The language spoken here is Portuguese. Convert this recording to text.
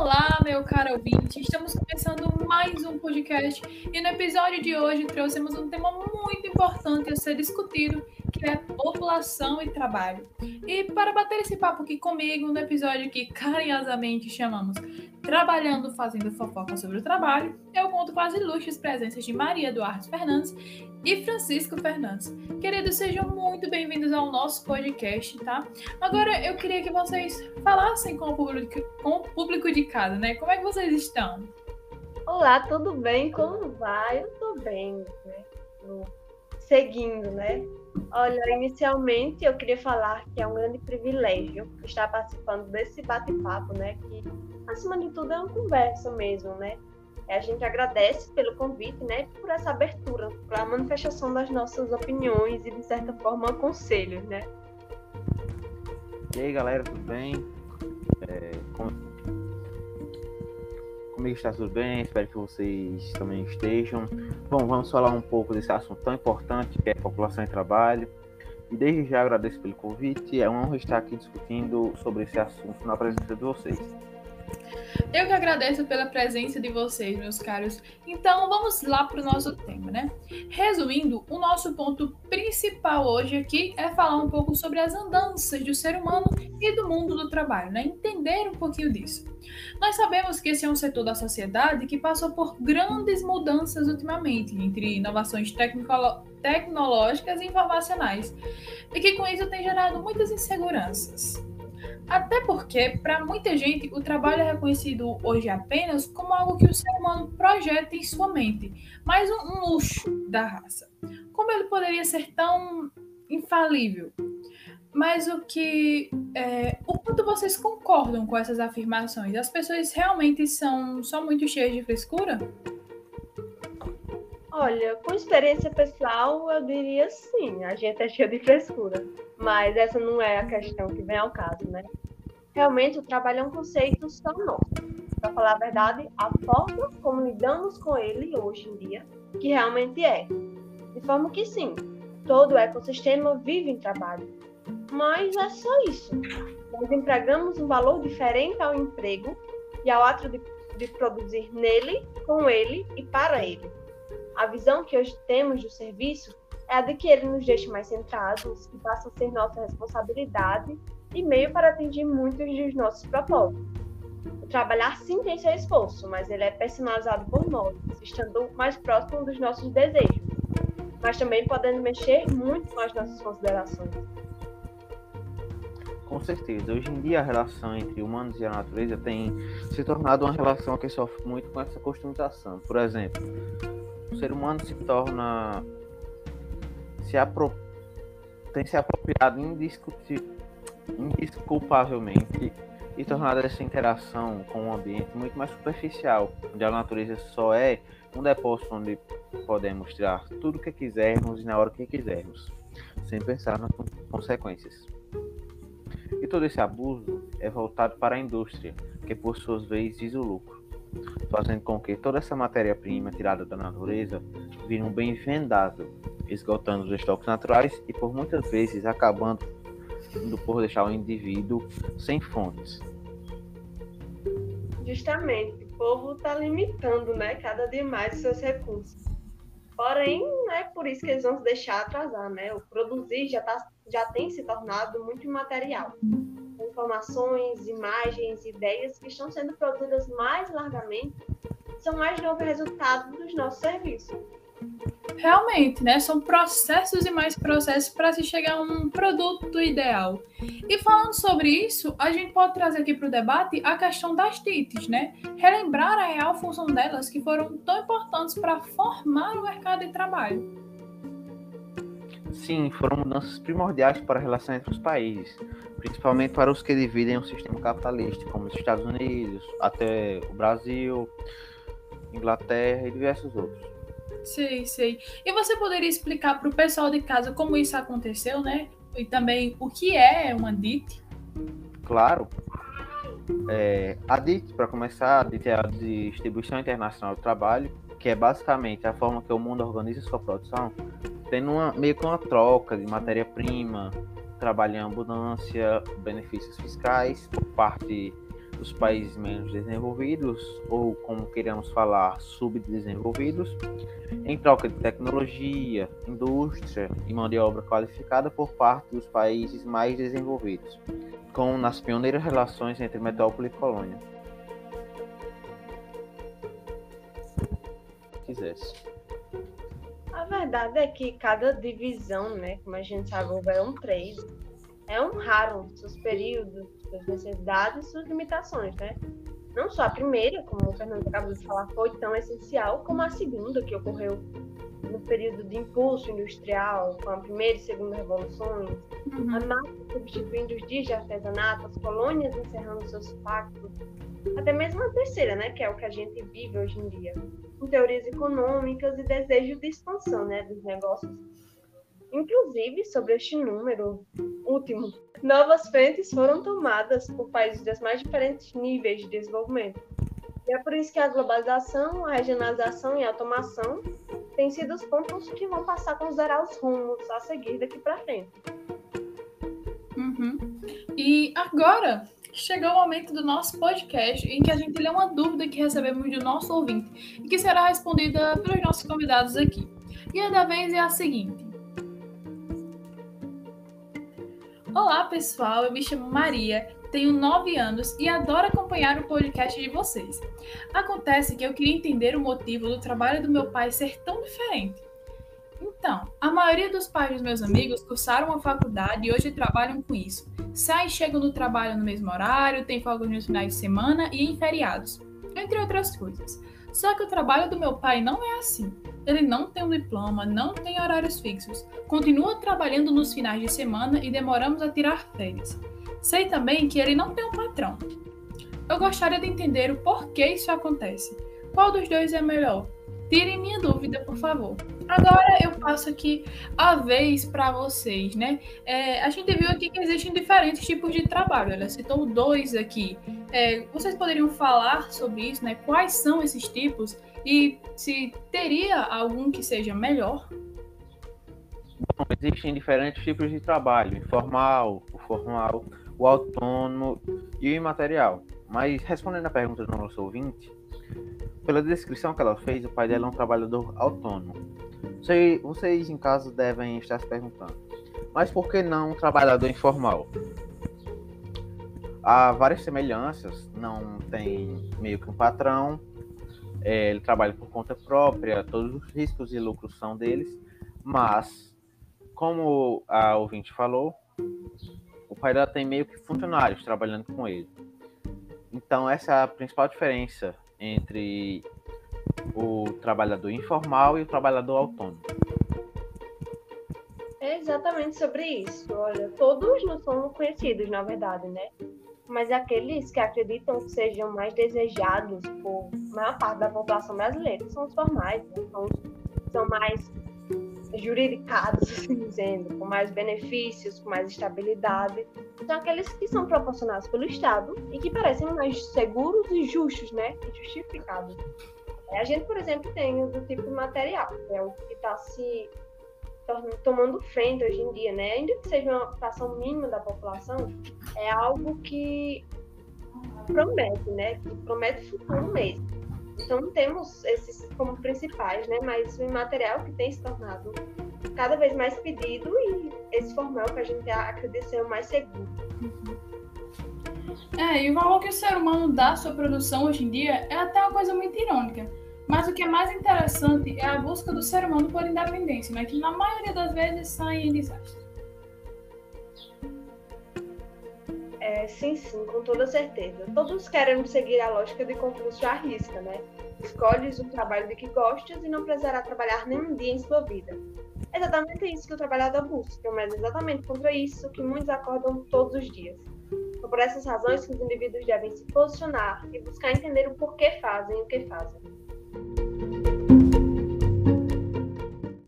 Olá, meu caro ouvinte! Estamos começando mais um podcast e no episódio de hoje trouxemos um tema muito importante a ser discutido, que é população e trabalho. E para bater esse papo aqui comigo, no episódio que carinhosamente chamamos Trabalhando Fazendo Fofoca sobre o Trabalho, eu conto com as ilustres presenças de Maria Duarte Fernandes e Francisco Fernandes. Queridos, sejam muito bem-vindos ao nosso podcast, tá? Agora eu queria que vocês falassem com o público, com o público de casa, né? Como é que vocês estão? Olá, tudo bem? Como vai? Eu tô bem, né? Seguindo, né? Olha, inicialmente eu queria falar que é um grande privilégio estar participando desse bate-papo, né? Que, acima de tudo, é uma conversa mesmo, né? A gente agradece pelo convite, né, por essa abertura, para a manifestação das nossas opiniões e, de certa forma, conselhos, né? E aí, galera, tudo bem? É, com... Comigo está tudo bem, espero que vocês também estejam. Bom, vamos falar um pouco desse assunto tão importante que é população e trabalho. E desde já agradeço pelo convite, é uma honra estar aqui discutindo sobre esse assunto na presença de vocês. Eu que agradeço pela presença de vocês, meus caros. Então, vamos lá para o nosso tema, né? Resumindo, o nosso ponto principal hoje aqui é falar um pouco sobre as andanças do ser humano e do mundo do trabalho, né? Entender um pouquinho disso. Nós sabemos que esse é um setor da sociedade que passou por grandes mudanças ultimamente, entre inovações tecnológicas e informacionais, e que com isso tem gerado muitas inseguranças. Até porque, para muita gente, o trabalho é reconhecido hoje apenas como algo que o ser humano projeta em sua mente, mais um, luxo da raça. Como ele poderia ser tão infalível? Mas o que. É, o quanto vocês concordam com essas afirmações? As pessoas realmente são só muito cheias de frescura? Olha, com experiência pessoal, eu diria sim, a gente é cheio de frescura. Mas essa não é a questão que vem ao caso, né? Realmente, o trabalho é um conceito só nosso. Para falar a verdade, a forma como lidamos com ele hoje em dia, que realmente é. De forma que sim, todo o ecossistema vive em trabalho. Mas é só isso. Nós empregamos um valor diferente ao emprego e ao ato de, de produzir nele, com ele e para ele. A visão que hoje temos do serviço é a de que ele nos deixe mais centrados, que passa a ser nossa responsabilidade e meio para atingir muitos dos nossos propósitos. O trabalhar sim tem seu esforço, mas ele é personalizado por nós, estando mais próximo dos nossos desejos, mas também podendo mexer muito com as nossas considerações. Com certeza. Hoje em dia a relação entre humanos e a natureza tem se tornado uma relação que sofre muito com essa customização. Por exemplo, o ser humano se torna se apro... tem se apropriado indisculpavelmente e tornado essa interação com o ambiente muito mais superficial, onde a natureza só é um depósito onde podemos tirar tudo o que quisermos e na hora que quisermos, sem pensar nas consequências. E todo esse abuso é voltado para a indústria, que por suas vezes visa o lucro, fazendo com que toda essa matéria-prima tirada da natureza vire um bem vendável, esgotando os estoques naturais e por muitas vezes acabando por deixar o indivíduo sem fontes. Justamente, o povo está limitando né, cada dia mais os seus recursos. Porém, não é por isso que eles vão se deixar atrasar, né? O produzir já, tá, já tem se tornado muito imaterial. Informações, imagens, ideias que estão sendo produzidas mais largamente são mais novo resultado dos nossos serviços realmente, né? São processos e mais processos para se chegar a um produto ideal. E falando sobre isso, a gente pode trazer aqui para o debate a questão das TITs, né? Relembrar a real função delas que foram tão importantes para formar o mercado de trabalho. Sim, foram mudanças primordiais para a relação entre os países, principalmente para os que dividem o sistema capitalista, como os Estados Unidos, até o Brasil, Inglaterra e diversos outros. Sei, sei. E você poderia explicar para o pessoal de casa como isso aconteceu, né? E também o que é uma DIT? Claro. É, a DIT, para começar, a DIT é a Distribuição Internacional do Trabalho, que é basicamente a forma que o mundo organiza sua produção, tendo uma, meio que uma troca de matéria-prima, trabalho em abundância, benefícios fiscais por parte os países menos desenvolvidos, ou como queremos falar, subdesenvolvidos, em troca de tecnologia, indústria e mão de obra qualificada por parte dos países mais desenvolvidos, como nas pioneiras relações entre metrópole e colônia. Quisesse. A verdade é que cada divisão, né, como a gente sabe, houveram três, é um raro seus períodos, suas necessidades suas limitações, né? Não só a primeira, como o Fernando acabou de falar, foi tão essencial, como a segunda, que ocorreu no período de impulso industrial, com a primeira e segunda revoluções, uhum. a massa substituindo os dias de artesanato, as colônias encerrando seus pactos, até mesmo a terceira, né, que é o que a gente vive hoje em dia, com teorias econômicas e desejo de expansão, né, dos negócios Inclusive, sobre este número último, novas frentes foram tomadas por países dos mais diferentes níveis de desenvolvimento. E é por isso que a globalização, a regionalização e a automação têm sido os pontos que vão passar a considerar os rumos a seguir daqui para frente. Uhum. E agora chegou o momento do nosso podcast em que a gente lê uma dúvida que recebemos do nosso ouvinte e que será respondida pelos nossos convidados aqui. E a da vez é a seguinte: Olá, pessoal. Eu me chamo Maria, tenho 9 anos e adoro acompanhar o podcast de vocês. Acontece que eu queria entender o motivo do trabalho do meu pai ser tão diferente. Então, a maioria dos pais dos meus amigos cursaram a faculdade e hoje trabalham com isso. Saem e chegam do trabalho no mesmo horário, têm folgas nos finais de semana e em feriados, entre outras coisas. Só que o trabalho do meu pai não é assim. Ele não tem um diploma, não tem horários fixos, continua trabalhando nos finais de semana e demoramos a tirar férias. Sei também que ele não tem um patrão. Eu gostaria de entender o porquê isso acontece. Qual dos dois é melhor? Tirem minha dúvida, por favor. Agora eu passo aqui a vez para vocês, né? É, a gente viu aqui que existem diferentes tipos de trabalho. Ela citou dois aqui. É, vocês poderiam falar sobre isso, né? Quais são esses tipos e se teria algum que seja melhor? Bom, existem diferentes tipos de trabalho: informal, o formal, o autônomo e o imaterial. Mas respondendo a pergunta do nosso ouvinte, pela descrição que ela fez, o pai dela é um trabalhador autônomo. Vocês em casa devem estar se perguntando, mas por que não um trabalhador informal? Há várias semelhanças, não tem meio que um patrão, é, ele trabalha por conta própria, todos os riscos e lucros são deles, mas, como a ouvinte falou, o pai dela tem meio que funcionários trabalhando com ele. Então, essa é a principal diferença entre o trabalhador informal e o trabalhador autônomo. É exatamente sobre isso. Olha, todos não são conhecidos, na verdade, né? Mas aqueles que acreditam que sejam mais desejados por maior parte da população brasileira são os formais, né? são, são mais juridicados, assim dizendo, com mais benefícios, com mais estabilidade. São aqueles que são proporcionados pelo Estado e que parecem mais seguros e justos, né? E justificados. É, a gente, por exemplo, tem o do tipo material, que é o que está se tomando frente hoje em dia, né? Ainda que seja uma fração mínima da população, é algo que promete, né? Que promete futuro mesmo. Então temos esses como principais, né? Mas o imaterial que tem se tornado cada vez mais pedido e esse formal que a gente acredita ser o mais seguro. É, e o valor que o ser humano dá à sua produção hoje em dia é até uma coisa muito irônica. Mas o que é mais interessante é a busca do ser humano por independência, né? que na maioria das vezes sai em desastre. É, sim, sim, com toda certeza. Todos querem seguir a lógica de concurso à risca, né? Escolhes o trabalho de que gostas e não precisará trabalhar nenhum dia em sua vida. É exatamente isso que o trabalhador busca, mas é exatamente contra isso que muitos acordam todos os dias. Por essas razões que os indivíduos devem se posicionar e buscar entender o porquê fazem o que fazem.